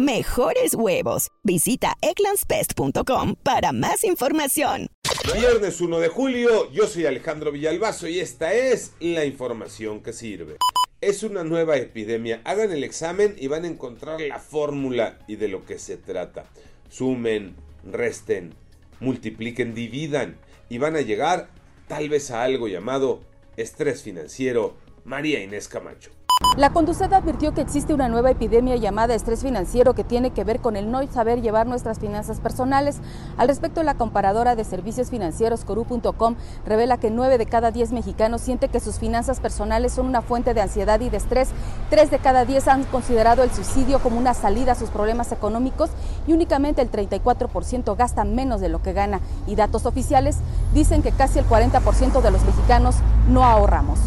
mejores huevos. Visita egglandsbest.com para más información. Viernes 1 de julio, yo soy Alejandro Villalbazo y esta es la información que sirve. Es una nueva epidemia. Hagan el examen y van a encontrar la fórmula y de lo que se trata. Sumen, resten, multipliquen, dividan y van a llegar tal vez a algo llamado estrés financiero. María Inés Camacho. La Conducet advirtió que existe una nueva epidemia llamada estrés financiero que tiene que ver con el no saber llevar nuestras finanzas personales. Al respecto, la comparadora de servicios financieros Coru.com revela que 9 de cada 10 mexicanos siente que sus finanzas personales son una fuente de ansiedad y de estrés. 3 de cada 10 han considerado el suicidio como una salida a sus problemas económicos y únicamente el 34% gasta menos de lo que gana. Y datos oficiales dicen que casi el 40% de los mexicanos no ahorramos.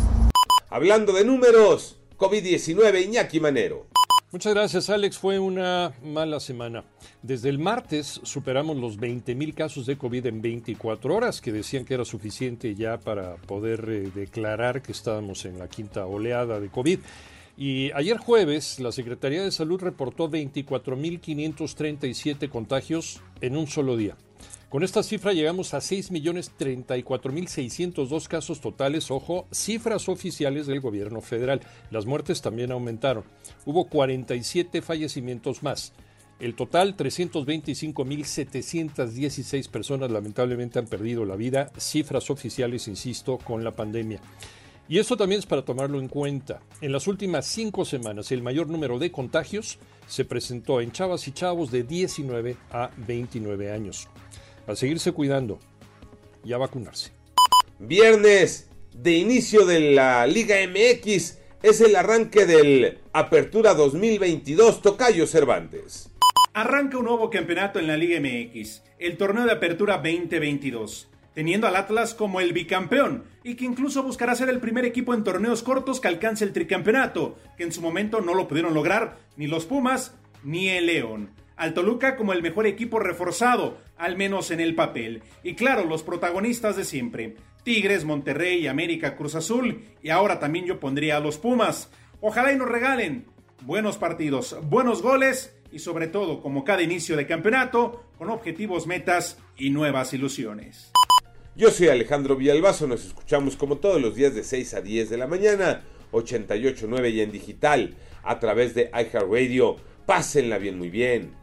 Hablando de números, COVID-19, Iñaki Manero. Muchas gracias, Alex. Fue una mala semana. Desde el martes superamos los 20 mil casos de COVID en 24 horas, que decían que era suficiente ya para poder eh, declarar que estábamos en la quinta oleada de COVID. Y ayer jueves, la Secretaría de Salud reportó 24.537 contagios en un solo día. Con esta cifra llegamos a 6.034.602 casos totales, ojo, cifras oficiales del gobierno federal. Las muertes también aumentaron. Hubo 47 fallecimientos más. El total, 325.716 personas lamentablemente han perdido la vida, cifras oficiales, insisto, con la pandemia. Y eso también es para tomarlo en cuenta. En las últimas cinco semanas, el mayor número de contagios se presentó en chavas y chavos de 19 a 29 años a seguirse cuidando y a vacunarse. Viernes de inicio de la Liga MX es el arranque del Apertura 2022 Tocayo Cervantes. Arranca un nuevo campeonato en la Liga MX, el torneo de Apertura 2022, teniendo al Atlas como el bicampeón y que incluso buscará ser el primer equipo en torneos cortos que alcance el tricampeonato, que en su momento no lo pudieron lograr ni los Pumas ni el León al Toluca como el mejor equipo reforzado, al menos en el papel. Y claro, los protagonistas de siempre, Tigres, Monterrey, América, Cruz Azul, y ahora también yo pondría a los Pumas. Ojalá y nos regalen buenos partidos, buenos goles y sobre todo, como cada inicio de campeonato, con objetivos, metas y nuevas ilusiones. Yo soy Alejandro Villalbazo, nos escuchamos como todos los días de 6 a 10 de la mañana, 88.9 y en digital, a través de iHeartRadio. Pásenla bien, muy bien